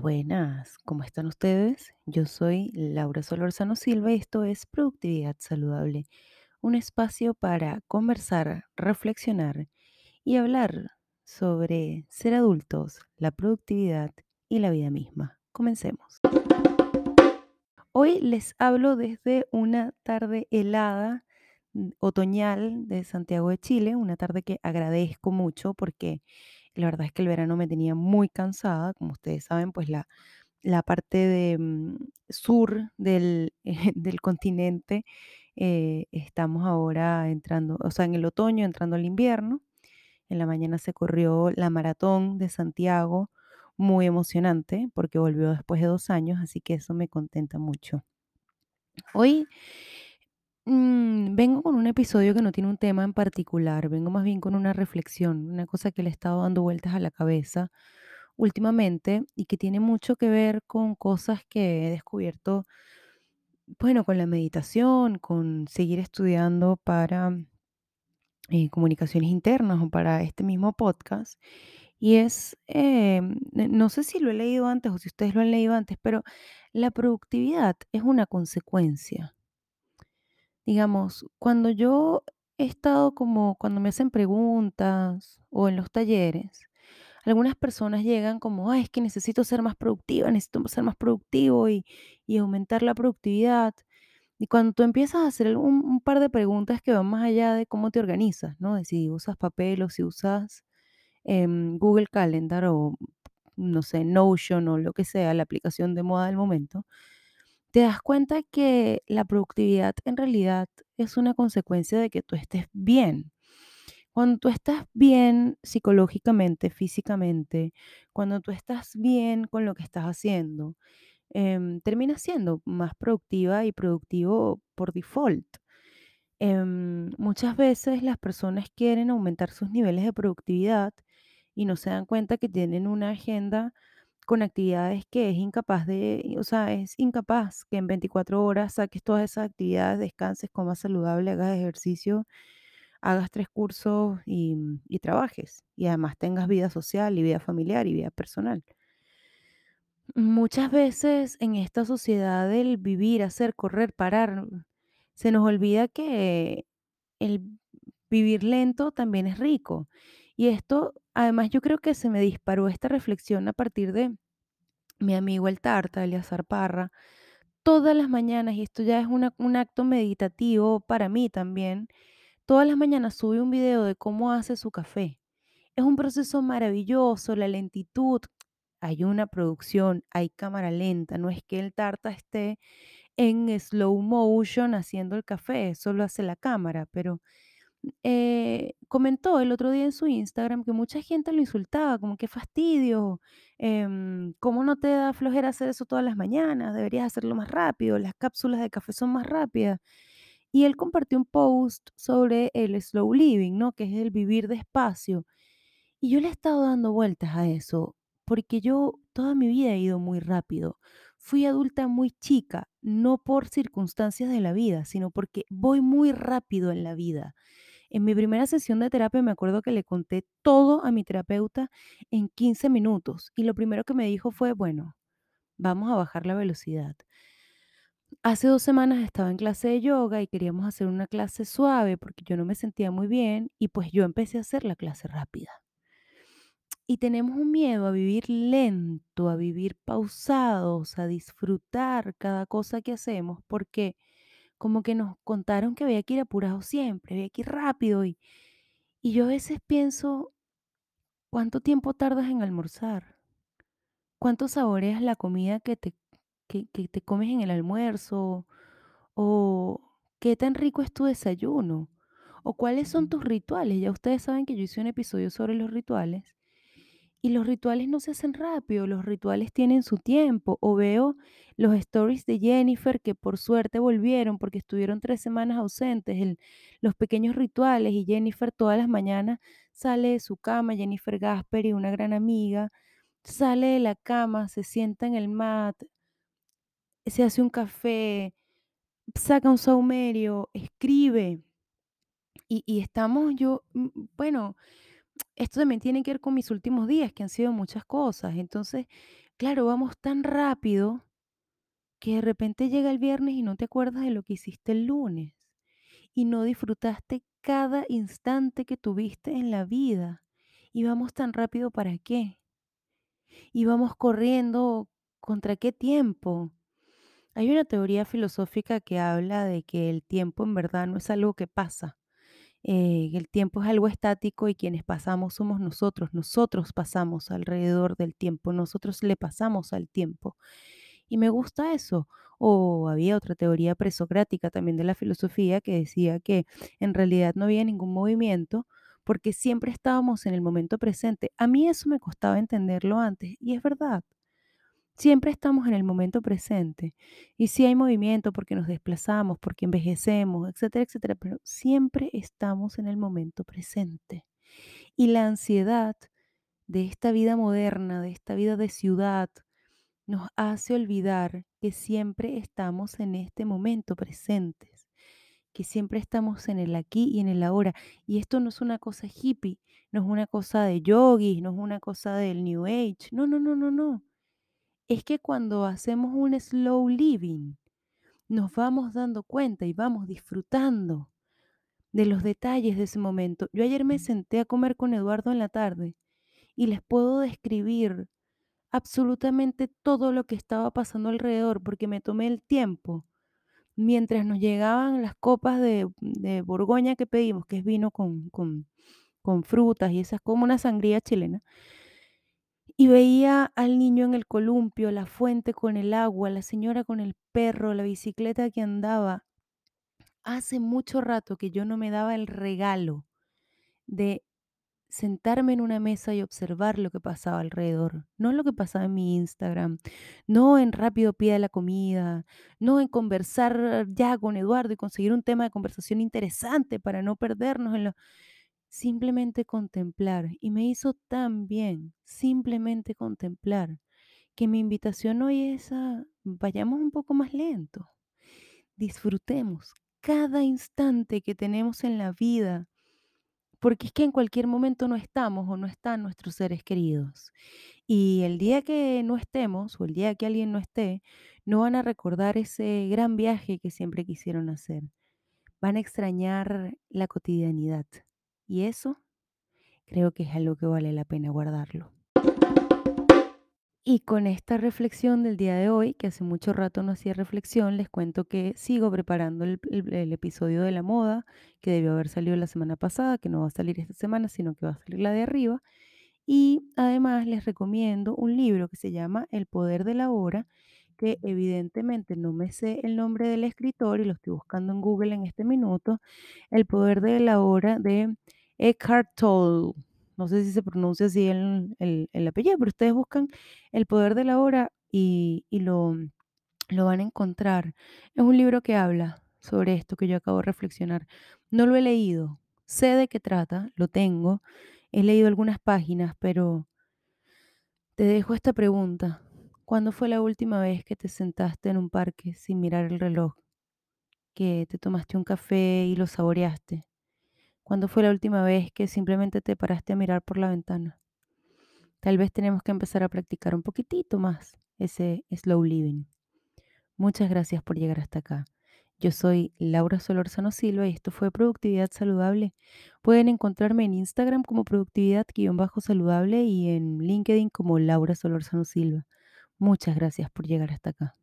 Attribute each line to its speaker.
Speaker 1: Buenas. ¿Cómo están ustedes? Yo soy Laura Solorzano Silva y esto es Productividad Saludable, un espacio para conversar, reflexionar y hablar sobre ser adultos, la productividad y la vida misma. Comencemos. Hoy les hablo desde una tarde helada, otoñal de Santiago de Chile, una tarde que agradezco mucho porque la verdad es que el verano me tenía muy cansada. Como ustedes saben, pues la, la parte de mm, sur del, del continente eh, estamos ahora entrando, o sea, en el otoño, entrando al invierno. En la mañana se corrió la maratón de Santiago, muy emocionante porque volvió después de dos años, así que eso me contenta mucho. Hoy mm, vengo con un episodio que no tiene un tema en particular, vengo más bien con una reflexión, una cosa que le he estado dando vueltas a la cabeza últimamente y que tiene mucho que ver con cosas que he descubierto, bueno, con la meditación, con seguir estudiando para eh, comunicaciones internas o para este mismo podcast. Y es, n- no sé si lo he leído antes o si ustedes lo han leído antes, pero la productividad es una consecuencia. Digamos, cuando yo he estado como, cuando me hacen preguntas o en los talleres, algunas personas llegan como, ay, es que necesito ser más productiva, necesito ser más productivo y, y aumentar la productividad. Y cuando tú empiezas a hacer un, par de preguntas que van más allá de cómo te organizas, ¿no? De si usas papel o si usas em, Google Calendar o, no sé, Notion o lo que sea, la aplicación de moda del momento, te das cuenta que la productividad en realidad es una consecuencia de que tú estés bien. Cuando tú estás bien psicológicamente, físicamente, cuando tú estás bien con lo que estás haciendo, em, terminas siendo más productiva y productivo por default. Em, muchas veces las personas quieren aumentar sus niveles de productividad y no se dan cuenta que tienen una agenda con actividades que es incapaz de, o sea, es incapaz que en 24 horas saques todas esas actividades, descanses, comas saludable, hagas ejercicio, hagas tres cursos y, y trabajes. Y además tengas vida social y vida familiar y vida personal. Muchas veces en esta sociedad del vivir, hacer, correr, parar, se nos olvida que el vivir lento también es rico. Y esto, además, yo creo que se me disparó esta reflexión a partir de mi amigo el Tarta, Eleazar Parra, todas las mañanas, y esto ya es un acto meditativo para mí también, todas las mañanas sube un video de cómo hace su café. Es un proceso maravilloso, la lentitud, hay una producción, hay cámara lenta, no es que el Tarta esté en slow motion haciendo el café, eso lo hace la cámara, pero eh, comentó el otro día en su Instagram que mucha gente lo insultaba, como qué fastidio, em, ¿cómo no te da flojera hacer eso todas las mañanas? Deberías hacerlo más rápido, las cápsulas de café son más rápidas. Y él compartió un post sobre el slow living, ¿no? Que es el vivir despacio. Y yo le he estado dando vueltas a eso, porque yo toda mi vida he ido muy rápido. Fui adulta muy chica, no por circunstancias de la vida, sino porque voy muy rápido en la vida. En mi primera sesión de terapia me acuerdo que le conté todo a mi terapeuta en 15 minutos y lo primero que me dijo fue, bueno, vamos a bajar la velocidad. Hace dos semanas estaba en clase de yoga y queríamos hacer una clase suave porque yo no me sentía muy bien y pues yo empecé a hacer la clase rápida. Y tenemos un miedo a vivir lento, a vivir pausados, a disfrutar cada cosa que hacemos porque como que nos contaron que había que ir apurado siempre, había que ir rápido y y yo a veces pienso, ¿cuánto tiempo tardas en almorzar? ¿Cuánto saboreas la comida que te, que, que te comes en el almuerzo? ¿O qué tan rico es tu desayuno? ¿O cuáles son tus rituales? Ya ustedes saben que yo hice un episodio sobre los rituales y los rituales no se hacen rápido, los rituales tienen su tiempo. O veo los stories de Jennifer que por suerte volvieron porque estuvieron tres semanas ausentes, los pequeños rituales y Jennifer todas las mañanas sale de su cama, Jennifer Gasperi, una gran amiga, sale de la cama, se sienta en el mat, se hace un café, saca un saumerio, escribe. Y, y estamos yo, mm, bueno, esto también tiene que ver con mis últimos días, que han sido muchas cosas. Entonces, Claro, vamos tan rápido que de repente llega el viernes y no te acuerdas de lo que hiciste el lunes y no disfrutaste cada instante que tuviste en la vida. Y vamos tan rápido para qué? Y vamos corriendo contra qué tiempo. Hay una teoría filosófica que habla de que el tiempo en verdad no es algo que pasa, eh, el tiempo es algo estático y quienes pasamos somos nosotros. Nosotros pasamos alrededor del tiempo, nosotros le pasamos al tiempo. Y me gusta eso. O había otra teoría presocrática también de la filosofía que decía que en realidad no había ningún movimiento porque siempre estábamos en el momento presente. A mí eso me costaba entenderlo antes y es verdad. Siempre estamos en el momento presente. Y sí hay movimiento porque nos desplazamos, porque envejecemos, etcétera, etcétera, pero siempre estamos en el momento presente. Y la ansiedad de esta vida moderna, de esta vida de ciudad, nos hace olvidar que siempre estamos en este momento presentes, que siempre estamos en el aquí y en el ahora. Y esto no es una cosa hippie, no es una cosa de yogis, no es una cosa del New Age. No, no, no, no, no es que cuando hacemos un slow living, nos vamos dando cuenta y vamos disfrutando de los detalles de ese momento. Yo ayer me senté a comer con Eduardo en la tarde y les puedo describir absolutamente todo lo que estaba pasando alrededor porque me tomé el tiempo mientras nos llegaban las copas de, de Borgoña que pedimos, que es vino con, con, con frutas y esas como una sangría chilena. Y veía al niño en el columpio, la fuente con el agua, la señora con el perro, la bicicleta que andaba. Hace mucho rato que yo no me daba el regalo de sentarme en una mesa y observar lo que pasaba alrededor, no lo que pasaba en mi Instagram, no en rápido pide la comida, no en conversar ya con Eduardo y conseguir un tema de conversación interesante para no perdernos en lo simplemente contemplar. Y me hizo tan bien simplemente contemplar que mi invitación hoy es a vayamos un poco más lento. Disfrutemos cada instante que tenemos en la vida, porque es que en cualquier momento no estamos o no están nuestros seres queridos. Y el día que no estemos o el día que alguien no esté, no van a recordar ese gran viaje que siempre quisieron hacer. Van a extrañar la cotidianidad. Y eso creo que es algo que vale la pena guardarlo. Y con esta reflexión del día de hoy, que hace mucho rato no hacía reflexión, les cuento que sigo preparando el, episodio de la moda, que debió haber salido la semana pasada, que no va a salir esta semana, sino que va a salir la de arriba. Y además les recomiendo un libro que se llama El poder de la hora, que evidentemente no me sé el nombre del escritor y lo estoy buscando en Google en este minuto. El poder de la hora de Eckhart Tolle. No sé si se pronuncia así el, el- el apellido, pero ustedes buscan El poder de la hora y, y lo, lo van a encontrar. Es un libro que habla sobre esto que yo acabo de reflexionar. No lo he leído, sé de qué trata, lo tengo, he leído algunas páginas, pero te dejo esta pregunta. ¿Cuándo fue la última vez que te sentaste en un parque sin mirar el reloj? Que te tomaste un café y lo saboreaste. ¿Cuándo fue la última vez que simplemente te paraste a mirar por la ventana? Tal vez tenemos que empezar a practicar un poquitito más ese slow living. Muchas gracias por llegar hasta acá. Yo soy Laura Solorzano Silva y esto fue Productividad Saludable. Pueden encontrarme en Instagram como productividad-saludable y en LinkedIn como Laura Solorzano Silva. Muchas gracias por llegar hasta acá.